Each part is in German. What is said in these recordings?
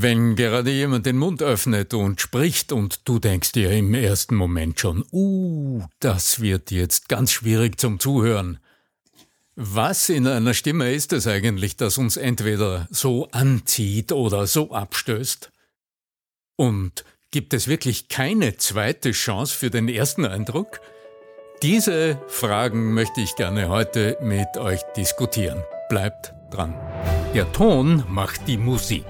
Wenn gerade jemand den Mund öffnet und spricht und du denkst dir im ersten Moment schon, uh, das wird jetzt ganz schwierig zum Zuhören. Was in einer Stimme ist es eigentlich, das uns entweder so anzieht oder so abstößt? Und gibt es wirklich keine zweite Chance für den ersten Eindruck? Diese Fragen möchte ich gerne heute mit euch diskutieren. Bleibt dran. Der Ton macht die Musik.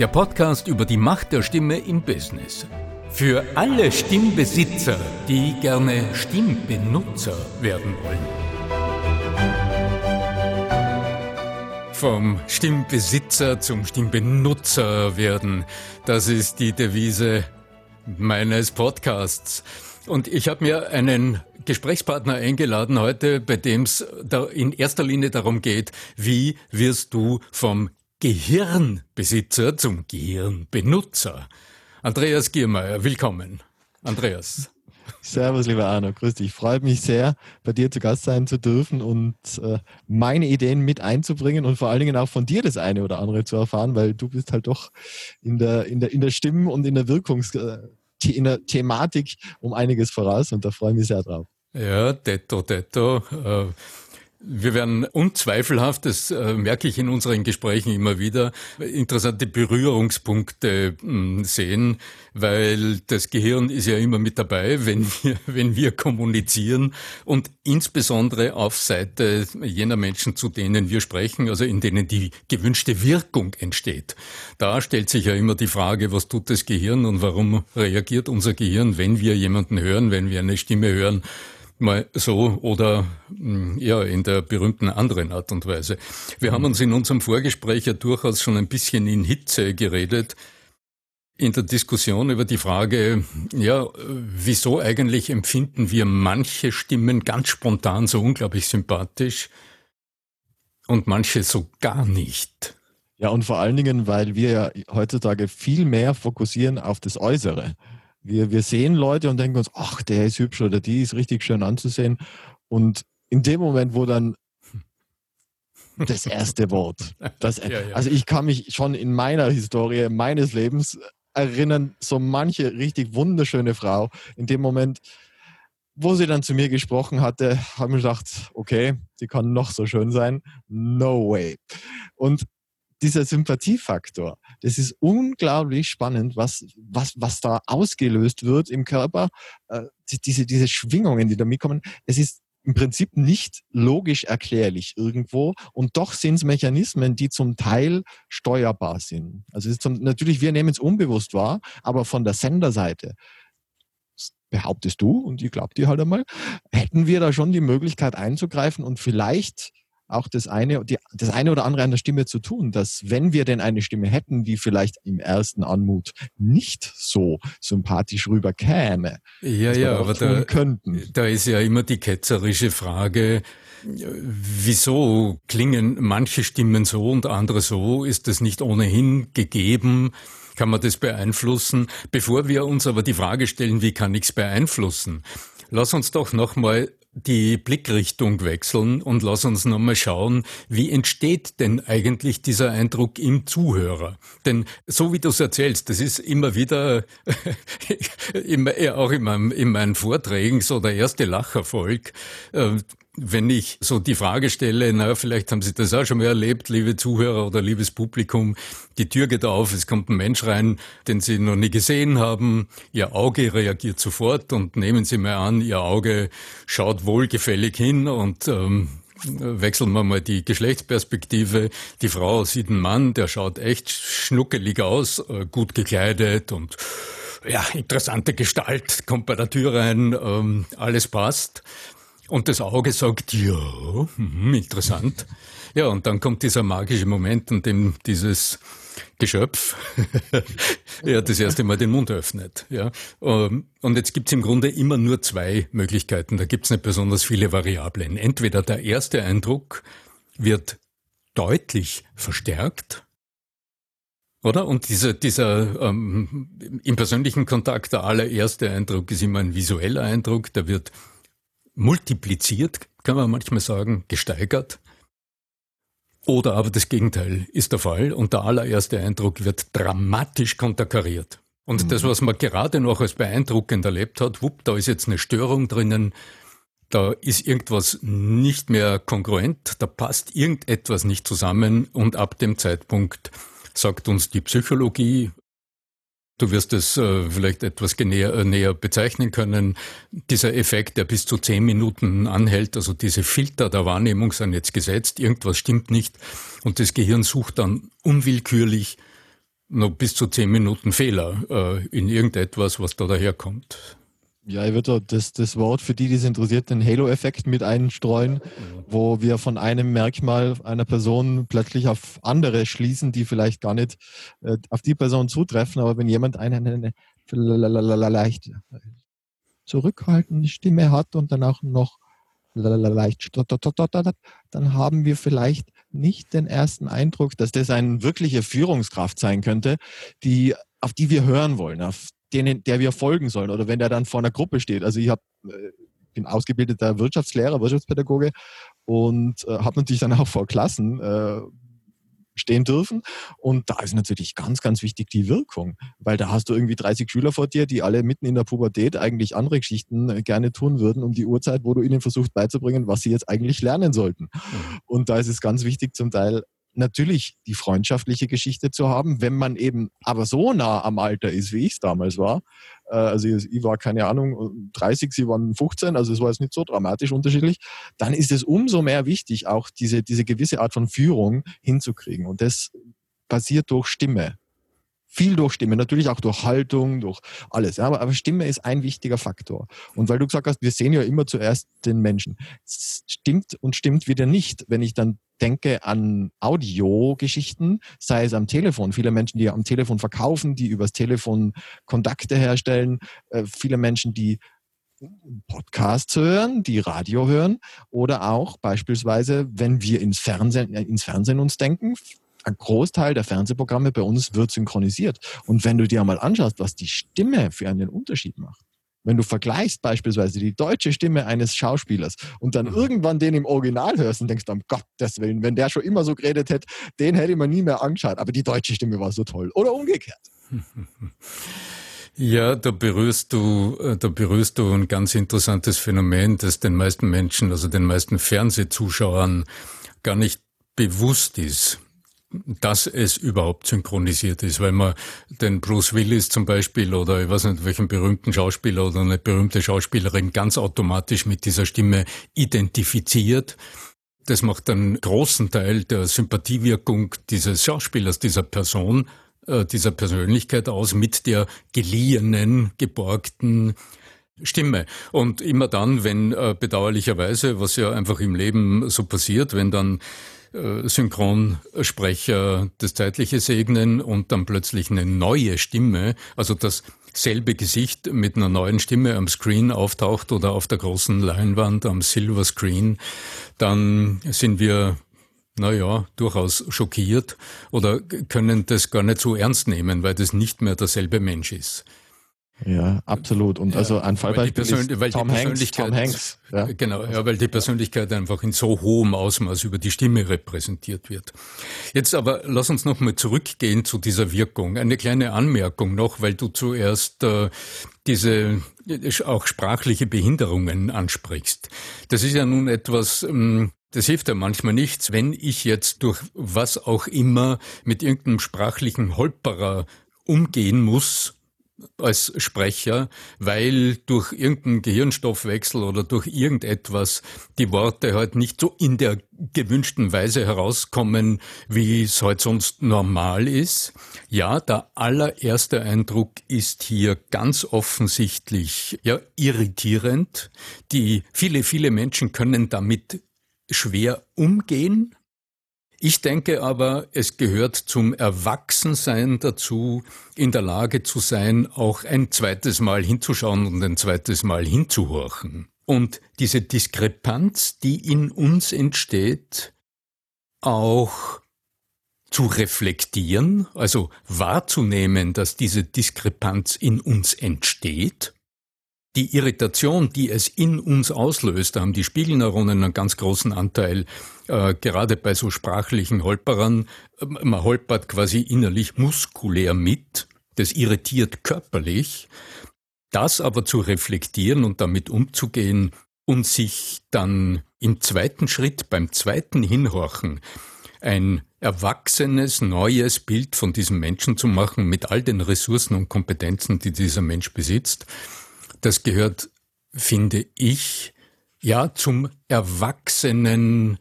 Der Podcast über die Macht der Stimme im Business. Für alle Stimmbesitzer, die gerne Stimmbenutzer werden wollen. Vom Stimmbesitzer zum Stimmbenutzer werden, das ist die Devise meines Podcasts. Und ich habe mir einen Gesprächspartner eingeladen heute, bei dem es in erster Linie darum geht, wie wirst du vom Gehirnbesitzer zum Gehirnbenutzer. Andreas Giermeier, willkommen. Andreas. Servus, lieber Arno, grüß dich. Freut mich sehr, bei dir zu Gast sein zu dürfen und äh, meine Ideen mit einzubringen und vor allen Dingen auch von dir das eine oder andere zu erfahren, weil du bist halt doch in der, in der, in der Stimmen- und in der Wirkungs- äh, in der Thematik um einiges voraus und da freue ich mich sehr drauf. Ja, detto, detto. Äh, wir werden unzweifelhaft, das äh, merke ich in unseren Gesprächen immer wieder, interessante Berührungspunkte hm, sehen, weil das Gehirn ist ja immer mit dabei, wenn wir, wenn wir kommunizieren und insbesondere auf Seite jener Menschen, zu denen wir sprechen, also in denen die gewünschte Wirkung entsteht. Da stellt sich ja immer die Frage, was tut das Gehirn und warum reagiert unser Gehirn, wenn wir jemanden hören, wenn wir eine Stimme hören, mal so oder hm, ja in der berühmten anderen Art und Weise. Wir haben uns in unserem Vorgespräch ja durchaus schon ein bisschen in Hitze geredet in der Diskussion über die Frage, ja, wieso eigentlich empfinden wir manche Stimmen ganz spontan so unglaublich sympathisch und manche so gar nicht. Ja, und vor allen Dingen, weil wir ja heutzutage viel mehr fokussieren auf das Äußere. Wir, wir sehen Leute und denken uns, ach, der ist hübsch oder die ist richtig schön anzusehen. Und in dem Moment, wo dann das erste Wort, das, ja, ja. also ich kann mich schon in meiner Historie meines Lebens erinnern, so manche richtig wunderschöne Frau, in dem Moment, wo sie dann zu mir gesprochen hatte, habe ich gedacht, okay, sie kann noch so schön sein. No way. Und dieser Sympathiefaktor, das ist unglaublich spannend, was, was, was da ausgelöst wird im Körper, äh, diese, diese Schwingungen, die da mitkommen. Es ist im Prinzip nicht logisch erklärlich irgendwo und doch sind es Mechanismen, die zum Teil steuerbar sind. Also zum, natürlich, wir nehmen es unbewusst wahr, aber von der Senderseite behauptest du, und ich glaube dir halt einmal, hätten wir da schon die Möglichkeit einzugreifen und vielleicht auch das eine, die, das eine oder andere an der Stimme zu tun, dass wenn wir denn eine Stimme hätten, die vielleicht im ersten Anmut nicht so sympathisch rüberkäme, ja, ja, aber da, könnten. da ist ja immer die ketzerische Frage, wieso klingen manche Stimmen so und andere so? Ist das nicht ohnehin gegeben? Kann man das beeinflussen? Bevor wir uns aber die Frage stellen, wie kann ich es beeinflussen? Lass uns doch nochmal die Blickrichtung wechseln und lass uns nochmal schauen, wie entsteht denn eigentlich dieser Eindruck im Zuhörer? Denn so wie du es erzählst, das ist immer wieder, immer, auch in, meinem, in meinen Vorträgen so der erste Lacherfolg. Wenn ich so die Frage stelle, na, vielleicht haben Sie das auch schon mal erlebt, liebe Zuhörer oder liebes Publikum, die Tür geht auf, es kommt ein Mensch rein, den Sie noch nie gesehen haben, Ihr Auge reagiert sofort und nehmen Sie mal an, Ihr Auge schaut wohlgefällig hin und ähm, wechseln wir mal die Geschlechtsperspektive. Die Frau sieht einen Mann, der schaut echt schnuckelig aus, äh, gut gekleidet und ja, interessante Gestalt, kommt bei der Tür rein, ähm, alles passt. Und das Auge sagt, ja, hm, interessant. Ja, und dann kommt dieser magische Moment, in dem dieses Geschöpf ja, das erste Mal den Mund öffnet. Ja. Ähm, und jetzt gibt's im Grunde immer nur zwei Möglichkeiten. Da gibt's nicht besonders viele Variablen. Entweder der erste Eindruck wird deutlich verstärkt, oder? Und dieser, dieser ähm, im persönlichen Kontakt, der allererste Eindruck ist immer ein visueller Eindruck, der wird multipliziert, kann man manchmal sagen, gesteigert. Oder aber das Gegenteil ist der Fall und der allererste Eindruck wird dramatisch konterkariert. Und mhm. das, was man gerade noch als beeindruckend erlebt hat, wupp, da ist jetzt eine Störung drinnen, da ist irgendwas nicht mehr kongruent, da passt irgendetwas nicht zusammen und ab dem Zeitpunkt sagt uns die Psychologie, Du wirst es äh, vielleicht etwas näher, äh, näher bezeichnen können. Dieser Effekt, der bis zu zehn Minuten anhält, also diese Filter der Wahrnehmung sind jetzt gesetzt, irgendwas stimmt nicht und das Gehirn sucht dann unwillkürlich noch bis zu zehn Minuten Fehler äh, in irgendetwas, was da daherkommt. Ja, ich würde das, das Wort für die, die es interessiert, den Halo-Effekt mit einstreuen, wo wir von einem Merkmal einer Person plötzlich auf andere schließen, die vielleicht gar nicht äh, auf die Person zutreffen. Aber wenn jemand eine, leicht zurückhaltende Stimme hat und dann auch noch leicht, dann haben wir vielleicht nicht den ersten Eindruck, dass das eine wirkliche Führungskraft sein könnte, die, auf die wir hören wollen, auf denen, der wir folgen sollen oder wenn der dann vor einer Gruppe steht. Also ich hab, äh, bin ausgebildeter Wirtschaftslehrer, Wirtschaftspädagoge und äh, habe natürlich dann auch vor Klassen äh, stehen dürfen. Und da ist natürlich ganz, ganz wichtig die Wirkung, weil da hast du irgendwie 30 Schüler vor dir, die alle mitten in der Pubertät eigentlich andere Geschichten äh, gerne tun würden um die Uhrzeit, wo du ihnen versuchst beizubringen, was sie jetzt eigentlich lernen sollten. Mhm. Und da ist es ganz wichtig, zum Teil natürlich die freundschaftliche Geschichte zu haben, wenn man eben aber so nah am Alter ist, wie ich es damals war. Äh, also ich war keine Ahnung 30, sie waren 15, also es war jetzt nicht so dramatisch unterschiedlich. Dann ist es umso mehr wichtig, auch diese, diese gewisse Art von Führung hinzukriegen. Und das passiert durch Stimme viel durch Stimme, natürlich auch durch Haltung, durch alles. Ja, aber, aber Stimme ist ein wichtiger Faktor. Und weil du gesagt hast, wir sehen ja immer zuerst den Menschen. Stimmt und stimmt wieder nicht, wenn ich dann denke an Audiogeschichten, sei es am Telefon. Viele Menschen, die am Telefon verkaufen, die übers Telefon Kontakte herstellen. Äh, viele Menschen, die Podcasts hören, die Radio hören oder auch beispielsweise, wenn wir ins Fernsehen, äh, ins Fernsehen uns denken, ein Großteil der Fernsehprogramme bei uns wird synchronisiert. Und wenn du dir mal anschaust, was die Stimme für einen Unterschied macht, wenn du vergleichst beispielsweise die deutsche Stimme eines Schauspielers und dann mhm. irgendwann den im Original hörst und denkst, um Gottes Willen, wenn der schon immer so geredet hätte, den hätte man nie mehr angeschaut. Aber die deutsche Stimme war so toll. Oder umgekehrt. Ja, da berührst du, äh, da berührst du ein ganz interessantes Phänomen, das den meisten Menschen, also den meisten Fernsehzuschauern gar nicht bewusst ist dass es überhaupt synchronisiert ist, weil man den Bruce Willis zum Beispiel oder ich weiß nicht welchen berühmten Schauspieler oder eine berühmte Schauspielerin ganz automatisch mit dieser Stimme identifiziert. Das macht einen großen Teil der Sympathiewirkung dieses Schauspielers, dieser Person, äh, dieser Persönlichkeit aus mit der geliehenen, geborgten Stimme. Und immer dann, wenn äh, bedauerlicherweise, was ja einfach im Leben so passiert, wenn dann Synchronsprecher das Zeitliche segnen und dann plötzlich eine neue Stimme, also dasselbe Gesicht mit einer neuen Stimme am Screen auftaucht oder auf der großen Leinwand am Silver Screen, dann sind wir naja, durchaus schockiert oder können das gar nicht so ernst nehmen, weil das nicht mehr derselbe Mensch ist. Ja, absolut. Und also ein Fallbeispiel ist Tom Hanks. Tom Hanks ja. Genau, ja, weil die Persönlichkeit einfach in so hohem Ausmaß über die Stimme repräsentiert wird. Jetzt aber lass uns nochmal zurückgehen zu dieser Wirkung. Eine kleine Anmerkung noch, weil du zuerst äh, diese äh, auch sprachliche Behinderungen ansprichst. Das ist ja nun etwas, ähm, das hilft ja manchmal nichts, wenn ich jetzt durch was auch immer mit irgendeinem sprachlichen Holperer umgehen muss, als Sprecher, weil durch irgendeinen Gehirnstoffwechsel oder durch irgendetwas die Worte halt nicht so in der gewünschten Weise herauskommen, wie es halt sonst normal ist. Ja, der allererste Eindruck ist hier ganz offensichtlich ja irritierend. Die viele viele Menschen können damit schwer umgehen ich denke aber, es gehört zum Erwachsensein dazu, in der Lage zu sein, auch ein zweites Mal hinzuschauen und ein zweites Mal hinzuhorchen. Und diese Diskrepanz, die in uns entsteht, auch zu reflektieren, also wahrzunehmen, dass diese Diskrepanz in uns entsteht die Irritation, die es in uns auslöst, da haben die Spiegelneuronen einen ganz großen Anteil, äh, gerade bei so sprachlichen Holperern. Man holpert quasi innerlich muskulär mit, das irritiert körperlich. Das aber zu reflektieren und damit umzugehen und sich dann im zweiten Schritt, beim zweiten Hinhorchen, ein erwachsenes, neues Bild von diesem Menschen zu machen mit all den Ressourcen und Kompetenzen, die dieser Mensch besitzt, das gehört, finde ich, ja, zum erwachsenen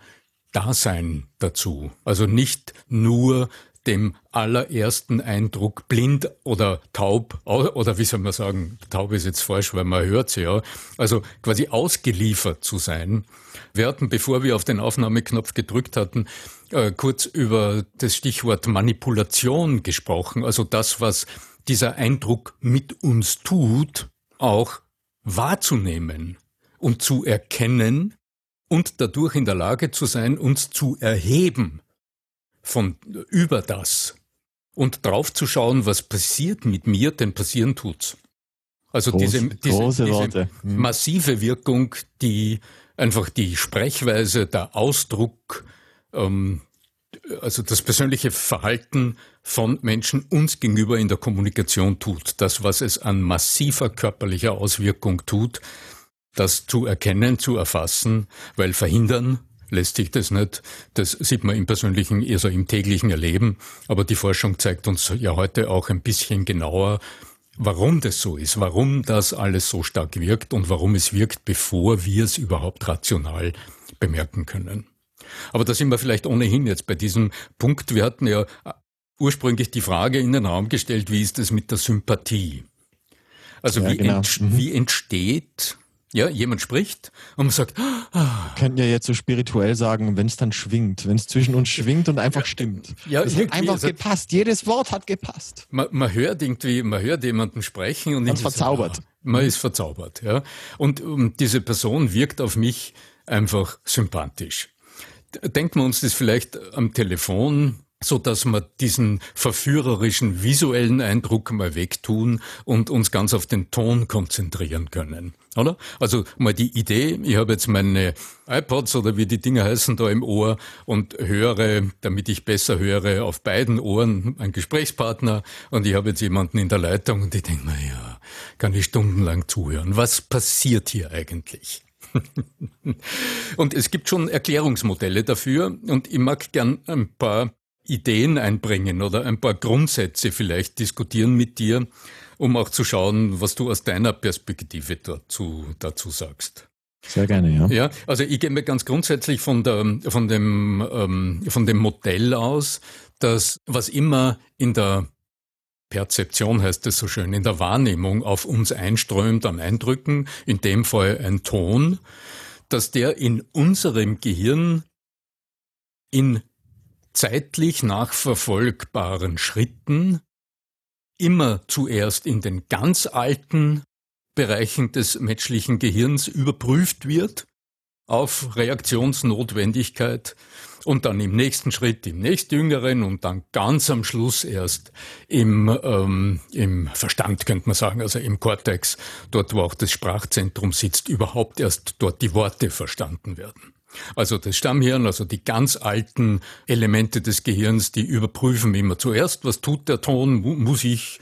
Dasein dazu. Also nicht nur dem allerersten Eindruck blind oder taub, oder wie soll man sagen, taub ist jetzt falsch, weil man hört sie ja, also quasi ausgeliefert zu sein. Wir hatten, bevor wir auf den Aufnahmeknopf gedrückt hatten, äh, kurz über das Stichwort Manipulation gesprochen, also das, was dieser Eindruck mit uns tut, auch wahrzunehmen und zu erkennen und dadurch in der Lage zu sein, uns zu erheben von über das und drauf zu schauen, was passiert mit mir, denn passieren tut's. Also Groß, diese, diese, diese hm. massive Wirkung, die einfach die Sprechweise, der Ausdruck, ähm, also das persönliche Verhalten von Menschen uns gegenüber in der Kommunikation tut. Das, was es an massiver körperlicher Auswirkung tut, das zu erkennen, zu erfassen, weil verhindern lässt sich das nicht. Das sieht man im persönlichen, also im täglichen Erleben. Aber die Forschung zeigt uns ja heute auch ein bisschen genauer, warum das so ist, warum das alles so stark wirkt und warum es wirkt, bevor wir es überhaupt rational bemerken können. Aber da sind wir vielleicht ohnehin jetzt bei diesem Punkt. Wir hatten ja ursprünglich die Frage in den Raum gestellt, wie ist es mit der Sympathie? Also ja, wie, genau. ent mhm. wie entsteht ja, jemand spricht und man sagt, ah. Wir könnten ja jetzt so spirituell sagen, wenn es dann schwingt, wenn es zwischen uns schwingt und einfach stimmt. Ja, es hat einfach also, gepasst. Jedes Wort hat gepasst. Man, man, hört irgendwie, man hört jemanden sprechen und man ist verzaubert. So, man ist verzaubert, ja. Und um, diese Person wirkt auf mich einfach sympathisch. Denken wir uns das vielleicht am Telefon so dass wir diesen verführerischen visuellen Eindruck mal wegtun und uns ganz auf den Ton konzentrieren können, oder? Also mal die Idee, ich habe jetzt meine iPods oder wie die Dinge heißen da im Ohr und höre, damit ich besser höre, auf beiden Ohren einen Gesprächspartner und ich habe jetzt jemanden in der Leitung und ich denke mir, ja, kann ich stundenlang zuhören. Was passiert hier eigentlich? und es gibt schon Erklärungsmodelle dafür und ich mag gern ein paar Ideen einbringen oder ein paar Grundsätze vielleicht diskutieren mit dir, um auch zu schauen, was du aus deiner Perspektive dazu, dazu sagst. Sehr gerne, ja. Ja, also ich gehe mir ganz grundsätzlich von, der, von, dem, ähm, von dem Modell aus, dass was immer in der Perzeption heißt es so schön, in der Wahrnehmung auf uns einströmt an Eindrücken, in dem Fall ein Ton, dass der in unserem Gehirn in zeitlich nachverfolgbaren Schritten immer zuerst in den ganz alten Bereichen des menschlichen Gehirns überprüft wird auf Reaktionsnotwendigkeit und dann im nächsten Schritt im nächstjüngeren und dann ganz am Schluss erst im, ähm, im Verstand, könnte man sagen, also im Kortex, dort wo auch das Sprachzentrum sitzt, überhaupt erst dort die Worte verstanden werden. Also das Stammhirn, also die ganz alten Elemente des Gehirns, die überprüfen immer zuerst, was tut der Ton, muss ich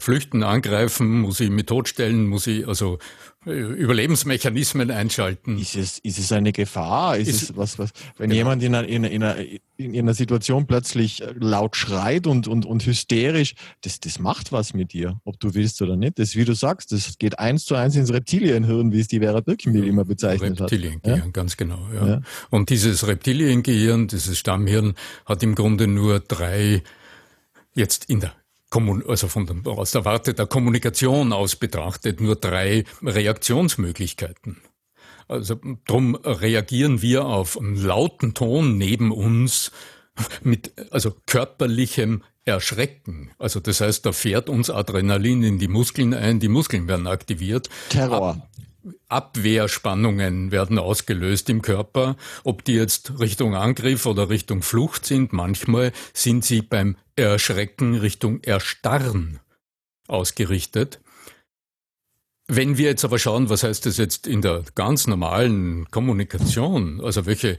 flüchten, angreifen, muss ich mich totstellen, muss ich also äh, Überlebensmechanismen einschalten. Ist es, ist es eine Gefahr? Ist, ist es was, was, wenn genau. jemand in einer, in, einer, in einer Situation plötzlich laut schreit und, und, und hysterisch, das, das macht was mit dir, ob du willst oder nicht. Das, wie du sagst, das geht eins zu eins ins Reptilienhirn, wie es die Vera Birkenbiel immer bezeichnet Reptiliengehirn, hat. Reptiliengehirn, ja? ganz genau. Ja. ja. Und dieses Reptiliengehirn, dieses Stammhirn, hat im Grunde nur drei jetzt in der also von der, aus der Warte der Kommunikation aus betrachtet, nur drei Reaktionsmöglichkeiten. Also drum reagieren wir auf einen lauten Ton neben uns mit also körperlichem Erschrecken. Also das heißt, da fährt uns Adrenalin in die Muskeln ein, die Muskeln werden aktiviert. Terror. Abwehrspannungen werden ausgelöst im Körper, ob die jetzt Richtung Angriff oder Richtung Flucht sind. Manchmal sind sie beim Erschrecken Richtung Erstarren ausgerichtet. Wenn wir jetzt aber schauen, was heißt das jetzt in der ganz normalen Kommunikation, also welche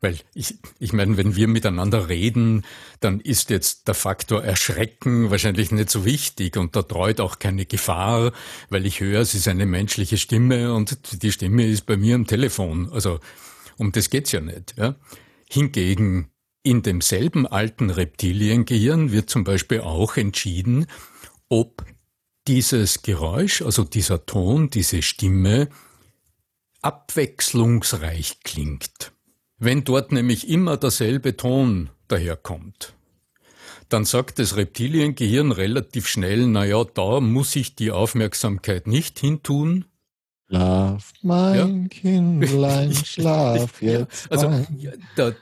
weil ich, ich meine, wenn wir miteinander reden, dann ist jetzt der Faktor Erschrecken wahrscheinlich nicht so wichtig und da treut auch keine Gefahr, weil ich höre, es ist eine menschliche Stimme und die Stimme ist bei mir am Telefon. Also um das geht's ja nicht. Ja? Hingegen in demselben alten Reptiliengehirn wird zum Beispiel auch entschieden, ob dieses Geräusch, also dieser Ton, diese Stimme abwechslungsreich klingt. Wenn dort nämlich immer derselbe Ton daherkommt, dann sagt das Reptiliengehirn relativ schnell, na ja, da muss ich die Aufmerksamkeit nicht hintun, Schlaf, mein ja. Kindlein, schlaf jetzt. Also da,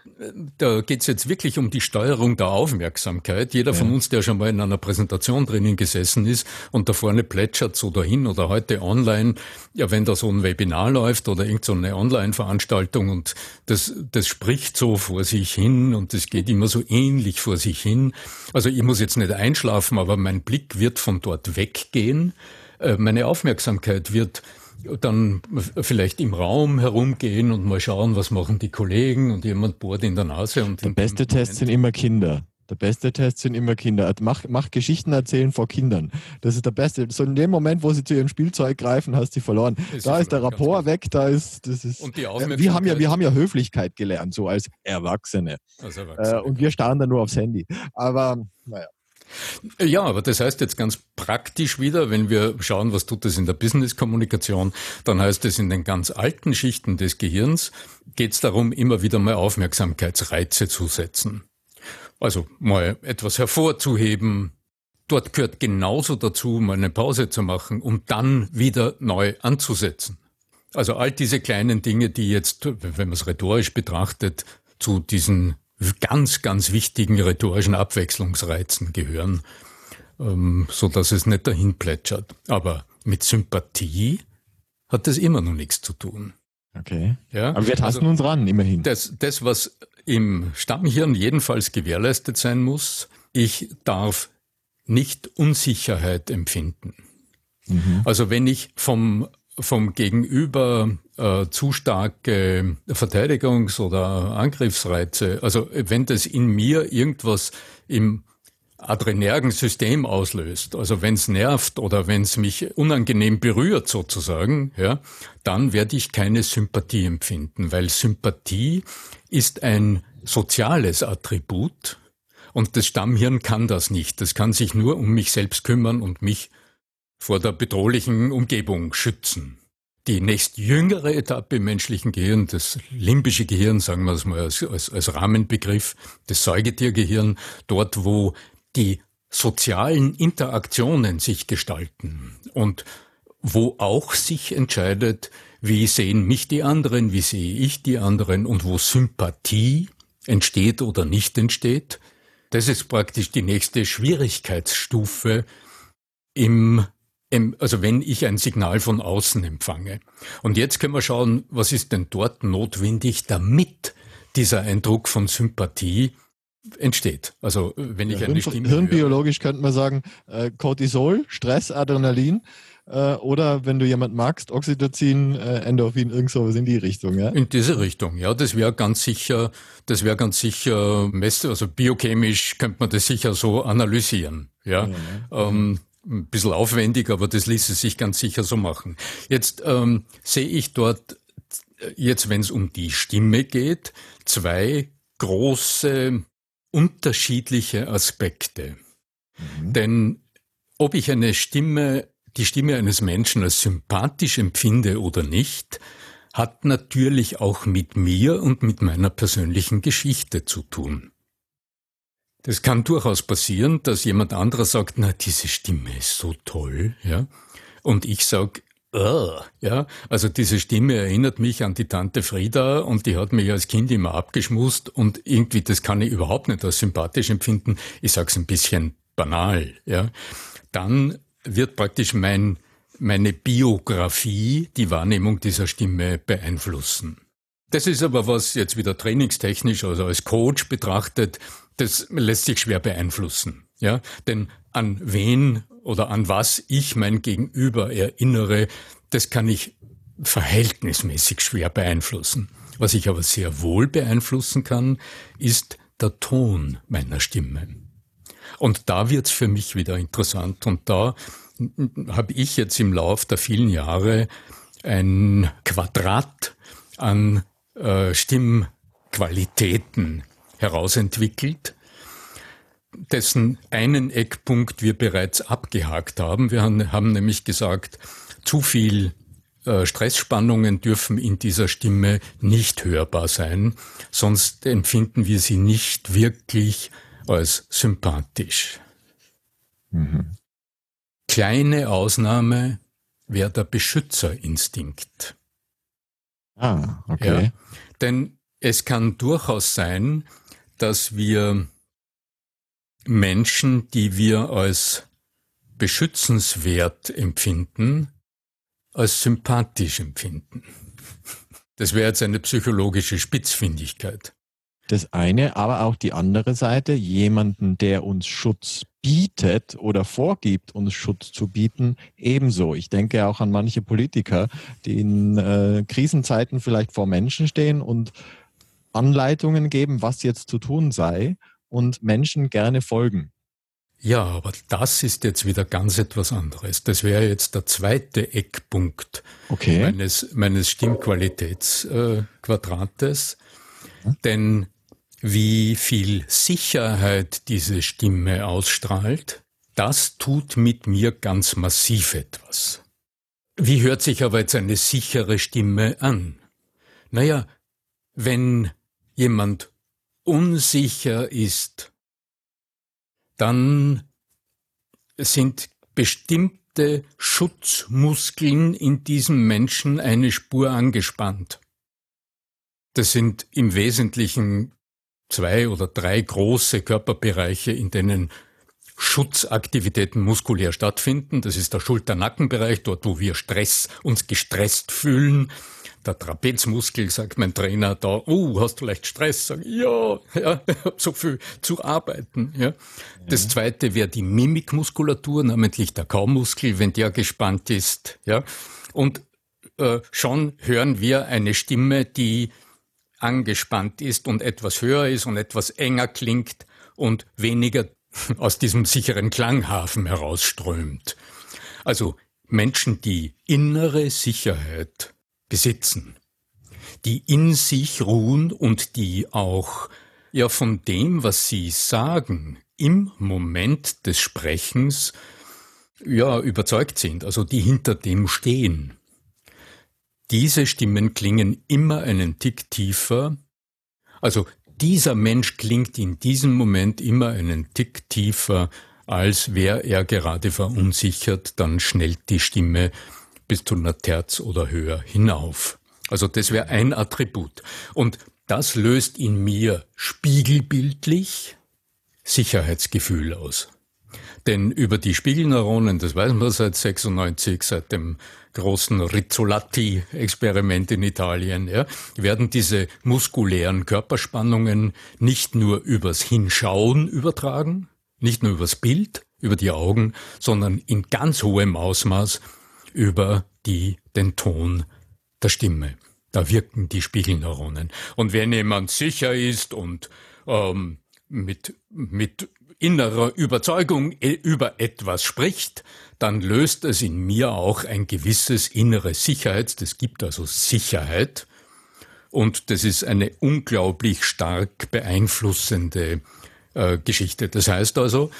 da geht jetzt wirklich um die Steuerung der Aufmerksamkeit. Jeder ja. von uns, der schon mal in einer Präsentation drinnen gesessen ist und da vorne plätschert so dahin oder heute online, ja, wenn da so ein Webinar läuft oder irgendeine so Online-Veranstaltung und das, das spricht so vor sich hin und das geht immer so ähnlich vor sich hin. Also ich muss jetzt nicht einschlafen, aber mein Blick wird von dort weggehen. Äh, meine Aufmerksamkeit wird dann vielleicht im Raum herumgehen und mal schauen, was machen die Kollegen und jemand bohrt in der Nase. Und der beste Test sind immer Kinder. Der beste Test sind immer Kinder. Mach, mach Geschichten erzählen vor Kindern. Das ist der beste. So in dem Moment, wo sie zu ihrem Spielzeug greifen, hast du verloren. Ist da ist der Rapport weg, da ist, das ist. Und die äh, wir haben ja, wir haben ja Höflichkeit gelernt, so als Erwachsene. Als Erwachsene. Äh, und wir starren dann nur aufs Handy. Aber, naja. Ja, aber das heißt jetzt ganz praktisch wieder, wenn wir schauen, was tut es in der Business-Kommunikation, dann heißt es in den ganz alten Schichten des Gehirns geht es darum, immer wieder mal Aufmerksamkeitsreize zu setzen. Also mal etwas hervorzuheben. Dort gehört genauso dazu, mal eine Pause zu machen, um dann wieder neu anzusetzen. Also all diese kleinen Dinge, die jetzt, wenn man es rhetorisch betrachtet, zu diesen ganz, ganz wichtigen rhetorischen Abwechslungsreizen gehören, ähm, so dass es nicht dahin plätschert. Aber mit Sympathie hat das immer noch nichts zu tun. Okay. Ja? Aber wir tasten also, uns ran, immerhin. Das, das, was im Stammhirn jedenfalls gewährleistet sein muss, ich darf nicht Unsicherheit empfinden. Mhm. Also wenn ich vom vom Gegenüber äh, zu starke Verteidigungs- oder Angriffsreize, also wenn das in mir irgendwas im adrenergen System auslöst, also wenn es nervt oder wenn es mich unangenehm berührt sozusagen, ja, dann werde ich keine Sympathie empfinden, weil Sympathie ist ein soziales Attribut und das Stammhirn kann das nicht. Das kann sich nur um mich selbst kümmern und mich vor der bedrohlichen Umgebung schützen. Die nächstjüngere Etappe im menschlichen Gehirn, das limbische Gehirn, sagen wir es mal als, als, als Rahmenbegriff, das Säugetiergehirn, dort wo die sozialen Interaktionen sich gestalten und wo auch sich entscheidet, wie sehen mich die anderen, wie sehe ich die anderen und wo Sympathie entsteht oder nicht entsteht. Das ist praktisch die nächste Schwierigkeitsstufe im also wenn ich ein Signal von außen empfange. Und jetzt können wir schauen, was ist denn dort notwendig, damit dieser Eindruck von Sympathie entsteht. Also wenn ich ja, eine Stimme Hirnbiologisch könnte man sagen, äh, Cortisol, Stress, Adrenalin äh, oder wenn du jemand magst, Oxytocin, äh, Endorphin, irgend sowas in die Richtung, ja? In diese Richtung, ja. Das wäre ganz sicher, das wäre ganz sicher, also biochemisch könnte man das sicher so analysieren, ja. ja, ja. Ähm, ein bisschen aufwendig, aber das ließe sich ganz sicher so machen. Jetzt ähm, sehe ich dort, jetzt wenn es um die Stimme geht, zwei große unterschiedliche Aspekte. Mhm. Denn ob ich eine Stimme, die Stimme eines Menschen als sympathisch empfinde oder nicht, hat natürlich auch mit mir und mit meiner persönlichen Geschichte zu tun. Das kann durchaus passieren, dass jemand anderer sagt, na, diese Stimme ist so toll, ja. Und ich sag, uh, ja, also diese Stimme erinnert mich an die Tante Frieda und die hat mich als Kind immer abgeschmust und irgendwie, das kann ich überhaupt nicht als sympathisch empfinden. Ich sag's ein bisschen banal, ja. Dann wird praktisch mein, meine Biografie die Wahrnehmung dieser Stimme beeinflussen. Das ist aber was jetzt wieder trainingstechnisch, also als Coach betrachtet, das lässt sich schwer beeinflussen. Ja, denn an wen oder an was ich mein Gegenüber erinnere, das kann ich verhältnismäßig schwer beeinflussen. Was ich aber sehr wohl beeinflussen kann, ist der Ton meiner Stimme. Und da wird's für mich wieder interessant. Und da habe ich jetzt im Lauf der vielen Jahre ein Quadrat an äh, Stimmqualitäten herausentwickelt, dessen einen Eckpunkt wir bereits abgehakt haben. Wir haben, haben nämlich gesagt, zu viel äh, Stressspannungen dürfen in dieser Stimme nicht hörbar sein, sonst empfinden wir sie nicht wirklich als sympathisch. Mhm. Kleine Ausnahme wäre der Beschützerinstinkt. Ah, okay. Ja, denn es kann durchaus sein, dass wir Menschen, die wir als beschützenswert empfinden, als sympathisch empfinden. Das wäre jetzt eine psychologische Spitzfindigkeit. Das eine, aber auch die andere Seite, jemanden, der uns Schutz bietet oder vorgibt, uns Schutz zu bieten, ebenso. Ich denke auch an manche Politiker, die in äh, Krisenzeiten vielleicht vor Menschen stehen und Anleitungen geben, was jetzt zu tun sei und Menschen gerne folgen. Ja, aber das ist jetzt wieder ganz etwas anderes. Das wäre jetzt der zweite Eckpunkt okay. meines, meines Stimmqualitätsquadrates. Äh, Denn wie viel Sicherheit diese Stimme ausstrahlt, das tut mit mir ganz massiv etwas. Wie hört sich aber jetzt eine sichere Stimme an? Naja, wenn jemand unsicher ist, dann sind bestimmte Schutzmuskeln in diesem Menschen eine Spur angespannt. Das sind im Wesentlichen zwei oder drei große Körperbereiche, in denen Schutzaktivitäten muskulär stattfinden. Das ist der Schulter-Nackenbereich, dort wo wir Stress, uns gestresst fühlen der Trapezmuskel, sagt mein Trainer da, oh, hast du leicht Stress? Sag, ja, ja, so viel zu arbeiten. Ja. Das zweite wäre die Mimikmuskulatur, namentlich der Kaumuskel, wenn der gespannt ist. Ja. Und äh, schon hören wir eine Stimme, die angespannt ist und etwas höher ist und etwas enger klingt und weniger aus diesem sicheren Klanghafen herausströmt. Also Menschen, die innere Sicherheit besitzen, die in sich ruhen und die auch ja von dem, was sie sagen, im Moment des Sprechens ja überzeugt sind, also die hinter dem stehen. Diese Stimmen klingen immer einen Tick tiefer, also dieser Mensch klingt in diesem Moment immer einen Tick tiefer, als wäre er gerade verunsichert, dann schnellt die Stimme bis zu einer Terz oder höher hinauf. Also das wäre ein Attribut. Und das löst in mir spiegelbildlich Sicherheitsgefühl aus. Denn über die Spiegelneuronen, das weiß man seit 96, seit dem großen Rizzolatti-Experiment in Italien, ja, werden diese muskulären Körperspannungen nicht nur übers Hinschauen übertragen, nicht nur übers Bild, über die Augen, sondern in ganz hohem Ausmaß über die, den Ton der Stimme. Da wirken die Spiegelneuronen. Und wenn jemand sicher ist und ähm, mit, mit innerer Überzeugung äh, über etwas spricht, dann löst es in mir auch ein gewisses innere Sicherheit. Das gibt also Sicherheit. Und das ist eine unglaublich stark beeinflussende äh, Geschichte. Das heißt also,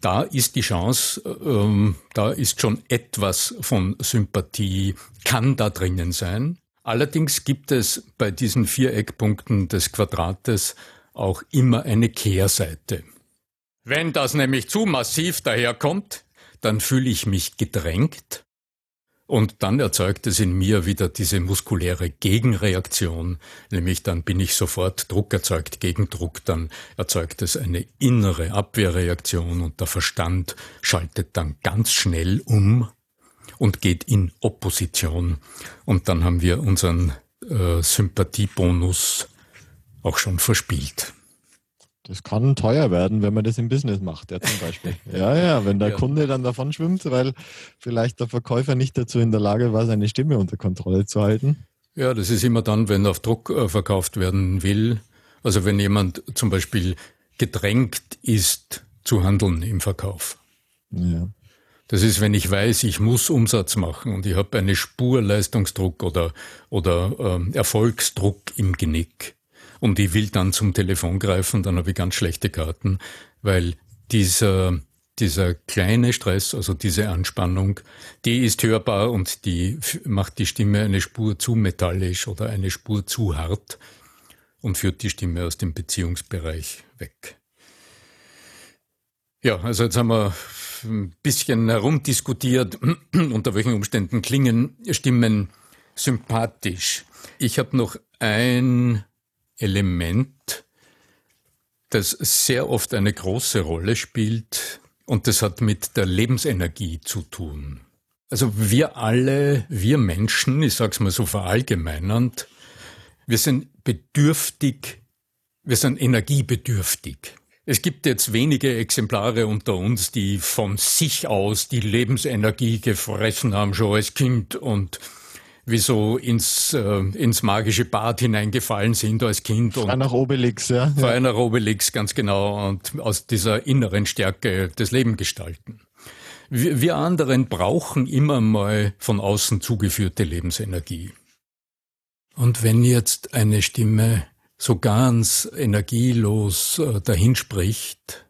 da ist die Chance, ähm, da ist schon etwas von Sympathie, kann da drinnen sein. Allerdings gibt es bei diesen vier Eckpunkten des Quadrates auch immer eine Kehrseite. Wenn das nämlich zu massiv daherkommt, dann fühle ich mich gedrängt und dann erzeugt es in mir wieder diese muskuläre Gegenreaktion, nämlich dann bin ich sofort Druck erzeugt, Gegendruck, dann erzeugt es eine innere Abwehrreaktion und der Verstand schaltet dann ganz schnell um und geht in Opposition. Und dann haben wir unseren äh, Sympathiebonus auch schon verspielt. Das kann teuer werden, wenn man das im Business macht, ja zum Beispiel. ja, ja, wenn der ja. Kunde dann davon schwimmt, weil vielleicht der Verkäufer nicht dazu in der Lage war, seine Stimme unter Kontrolle zu halten. Ja, das ist immer dann, wenn auf Druck äh, verkauft werden will. Also wenn jemand zum Beispiel gedrängt ist, zu handeln im Verkauf. Ja. Das ist, wenn ich weiß, ich muss Umsatz machen und ich habe eine Spur Leistungsdruck oder, oder äh, Erfolgsdruck im Genick und ich will dann zum Telefon greifen, dann habe ich ganz schlechte Karten, weil dieser, dieser kleine Stress, also diese Anspannung, die ist hörbar und die macht die Stimme eine Spur zu metallisch oder eine Spur zu hart und führt die Stimme aus dem Beziehungsbereich weg. Ja, also jetzt haben wir ein bisschen herumdiskutiert, unter welchen Umständen klingen Stimmen sympathisch. Ich habe noch ein Element, das sehr oft eine große Rolle spielt und das hat mit der Lebensenergie zu tun. Also wir alle, wir Menschen, ich sage es mal so verallgemeinernd, wir sind bedürftig, wir sind energiebedürftig. Es gibt jetzt wenige Exemplare unter uns, die von sich aus die Lebensenergie gefressen haben, schon als Kind und wie so ins, äh, ins magische Bad hineingefallen sind als Kind. Frei nach Obelix, ja. Frei nach Obelix, ganz genau. Und aus dieser inneren Stärke das Leben gestalten. Wir, wir anderen brauchen immer mal von außen zugeführte Lebensenergie. Und wenn jetzt eine Stimme so ganz energielos äh, dahinspricht,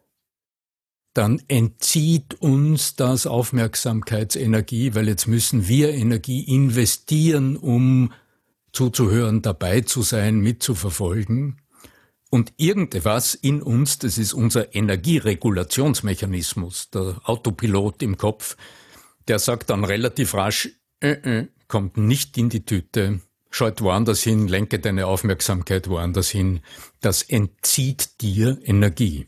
dann entzieht uns das Aufmerksamkeitsenergie, weil jetzt müssen wir Energie investieren, um zuzuhören, dabei zu sein, mitzuverfolgen. Und irgendetwas in uns, das ist unser Energieregulationsmechanismus, der Autopilot im Kopf, der sagt dann relativ rasch, äh, äh, kommt nicht in die Tüte, schaut woanders hin, lenke deine Aufmerksamkeit woanders hin. Das entzieht dir Energie.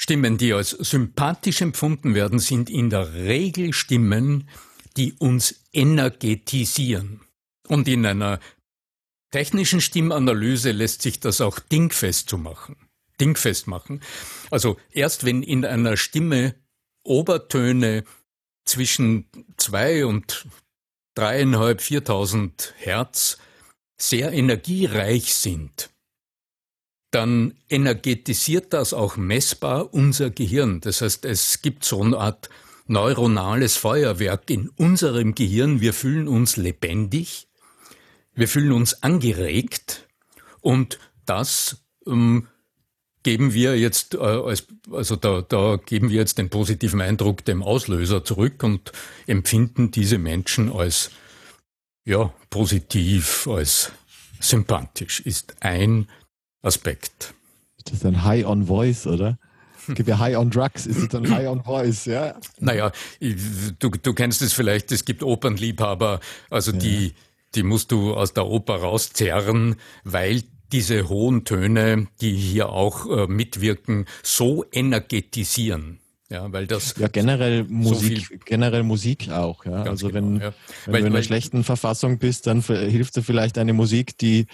Stimmen, die als sympathisch empfunden werden, sind in der Regel Stimmen, die uns energetisieren. Und in einer technischen Stimmanalyse lässt sich das auch dingfest zu machen. Dingfest machen. Also erst wenn in einer Stimme Obertöne zwischen zwei und dreieinhalb, viertausend Hertz sehr energiereich sind, dann energetisiert das auch messbar unser Gehirn. Das heißt, es gibt so eine Art neuronales Feuerwerk in unserem Gehirn. Wir fühlen uns lebendig, wir fühlen uns angeregt und das ähm, geben wir jetzt, äh, als, also da, da geben wir jetzt den positiven Eindruck dem Auslöser zurück und empfinden diese Menschen als ja, positiv, als sympathisch, ist ein Aspekt. Das ist ein High on Voice, oder? Gibt ja High on Drugs, ist es dann High on Voice, ja? Naja, du, du kennst es vielleicht, es gibt Opernliebhaber, also ja. die, die musst du aus der Oper rauszerren, weil diese hohen Töne, die hier auch äh, mitwirken, so energetisieren. Ja, weil das ja generell Musik, so generell Musik auch. Ja, also genau, wenn, ja. wenn weil, du in einer schlechten Verfassung bist, dann hilft dir vielleicht eine Musik, die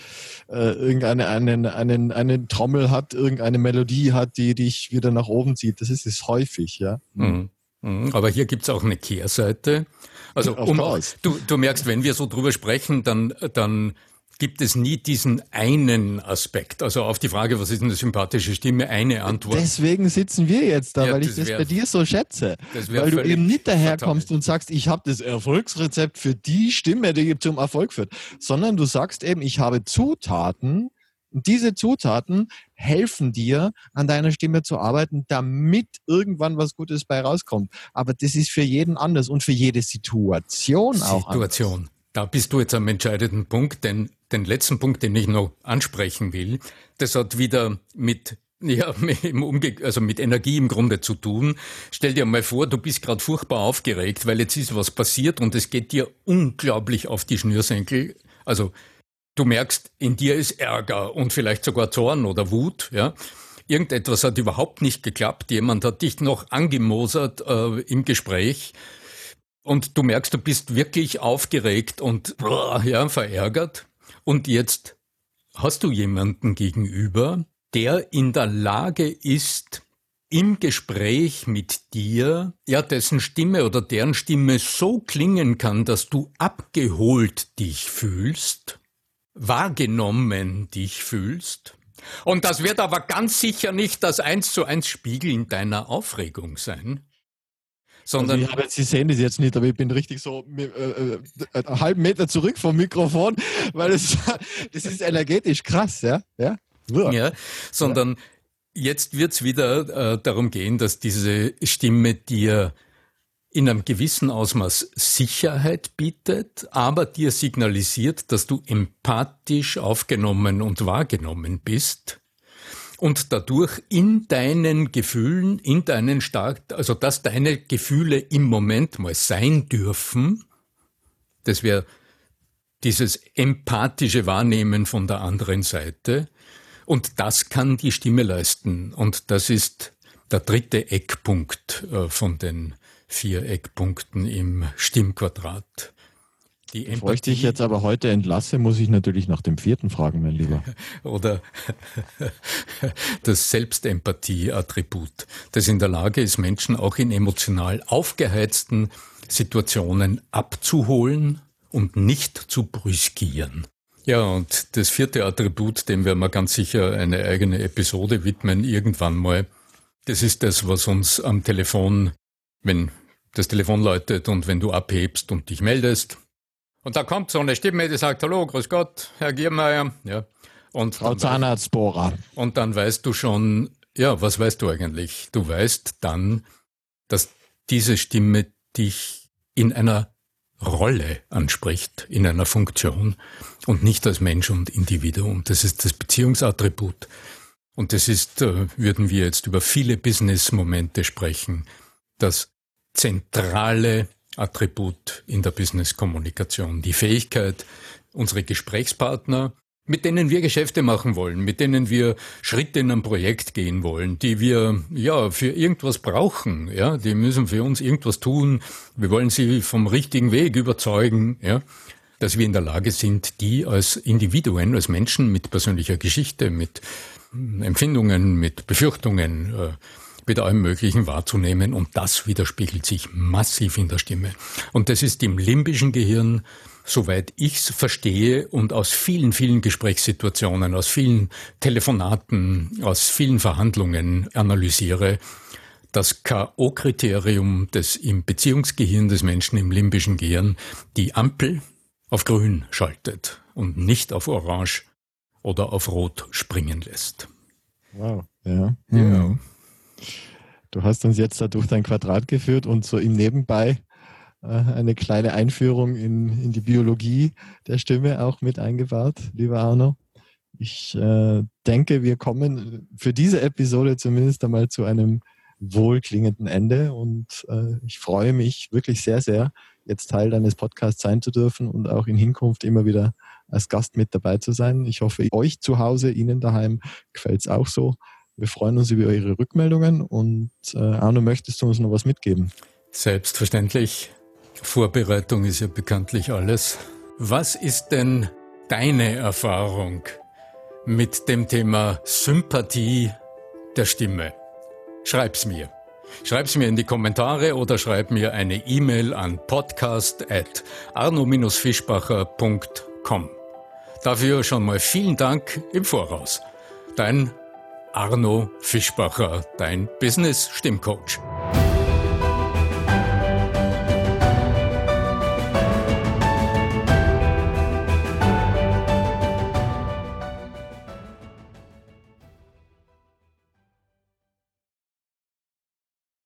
äh, irgendeine einen, einen, eine Trommel hat, irgendeine Melodie hat, die dich wieder nach oben zieht. Das ist es häufig, ja. Mhm. Mhm. Aber hier gibt's auch eine Kehrseite. Also um, du, du merkst, wenn wir so drüber sprechen, dann, dann gibt es nie diesen einen Aspekt. Also auf die Frage, was ist eine sympathische Stimme, eine Antwort. Deswegen sitzen wir jetzt da, ja, weil ich das wär, bei dir so schätze. Weil du eben nicht daherkommst und sagst, ich habe das Erfolgsrezept für die Stimme, die zum Erfolg führt, sondern du sagst eben, ich habe Zutaten, und diese Zutaten helfen dir, an deiner Stimme zu arbeiten, damit irgendwann was Gutes bei rauskommt. Aber das ist für jeden anders und für jede Situation, Situation. auch. Situation. Da bist du jetzt am entscheidenden Punkt, denn den letzten Punkt, den ich noch ansprechen will, das hat wieder mit ja, also mit Energie im Grunde zu tun. Stell dir mal vor, du bist gerade furchtbar aufgeregt, weil jetzt ist was passiert und es geht dir unglaublich auf die Schnürsenkel. Also du merkst, in dir ist Ärger und vielleicht sogar Zorn oder Wut, ja. Irgendetwas hat überhaupt nicht geklappt. Jemand hat dich noch angemosert äh, im Gespräch und du merkst, du bist wirklich aufgeregt und ja, verärgert. Und jetzt hast du jemanden gegenüber, der in der Lage ist, im Gespräch mit dir, ja, dessen Stimme oder deren Stimme so klingen kann, dass du abgeholt dich fühlst, wahrgenommen dich fühlst. Und das wird aber ganz sicher nicht das eins zu eins Spiegeln deiner Aufregung sein. Sondern also ich habe Sie sehen das jetzt nicht, aber ich bin richtig so äh, äh, einen halben Meter zurück vom Mikrofon, weil es, das ist energetisch krass, ja? Ja, ja sondern ja. Jetzt wird es wieder äh, darum gehen, dass diese Stimme dir in einem gewissen Ausmaß Sicherheit bietet, aber dir signalisiert, dass du empathisch aufgenommen und wahrgenommen bist und dadurch in deinen Gefühlen, in deinen stark, also dass deine Gefühle im Moment mal sein dürfen, das wäre dieses empathische Wahrnehmen von der anderen Seite, und das kann die Stimme leisten. Und das ist der dritte Eckpunkt äh, von den vier Eckpunkten im Stimmquadrat. Die Empathie, Bevor ich dich jetzt aber heute entlasse, muss ich natürlich nach dem vierten fragen, mein Lieber. Oder das Selbstempathie-Attribut, das in der Lage ist, Menschen auch in emotional aufgeheizten Situationen abzuholen und nicht zu brüskieren. Ja, und das vierte Attribut, dem werden wir ganz sicher eine eigene Episode widmen, irgendwann mal. Das ist das, was uns am Telefon, wenn das Telefon läutet und wenn du abhebst und dich meldest. Und da kommt so eine Stimme, die sagt, hallo, grüß Gott, Herr Giermeier. Ja. Und Frau Zahnarztbohrer. Und dann weißt du schon, ja, was weißt du eigentlich? Du weißt dann, dass diese Stimme dich in einer Rolle anspricht, in einer Funktion und nicht als Mensch und Individuum. Das ist das Beziehungsattribut. Und das ist, äh, würden wir jetzt über viele Business-Momente sprechen, das zentrale Attribut in der Business-Kommunikation. Die Fähigkeit, unsere Gesprächspartner mit denen wir Geschäfte machen wollen, mit denen wir Schritte in ein Projekt gehen wollen, die wir ja für irgendwas brauchen, ja, die müssen für uns irgendwas tun. Wir wollen sie vom richtigen Weg überzeugen, ja, dass wir in der Lage sind, die als Individuen, als Menschen mit persönlicher Geschichte, mit Empfindungen, mit Befürchtungen, äh, mit allem Möglichen wahrzunehmen und das widerspiegelt sich massiv in der Stimme. Und das ist im limbischen Gehirn soweit ich's verstehe und aus vielen, vielen Gesprächssituationen, aus vielen Telefonaten, aus vielen Verhandlungen analysiere, das K.O.-Kriterium des im Beziehungsgehirn des Menschen im limbischen Gehirn die Ampel auf grün schaltet und nicht auf orange oder auf rot springen lässt. Wow, ja. ja. Du hast uns jetzt da durch dein Quadrat geführt und so im Nebenbei äh, eine kleine Einführung in, in die Biologie der Stimme auch mit eingebaut, lieber Arno. Ich äh, denke, wir kommen für diese Episode zumindest einmal zu einem wohlklingenden Ende und äh, ich freue mich wirklich sehr, sehr, jetzt Teil deines Podcasts sein zu dürfen und auch in Hinkunft immer wieder als Gast mit dabei zu sein. Ich hoffe, euch zu Hause, Ihnen daheim gefällt es auch so. Wir freuen uns über Ihre Rückmeldungen und äh, Arno, möchtest du uns noch was mitgeben? Selbstverständlich. Vorbereitung ist ja bekanntlich alles. Was ist denn deine Erfahrung mit dem Thema Sympathie der Stimme? Schreib's mir. Schreib's mir in die Kommentare oder schreib mir eine E-Mail an podcast.arno-fischbacher.com. Dafür schon mal vielen Dank im Voraus. Dein Arno Fischbacher, dein Business Stimmcoach.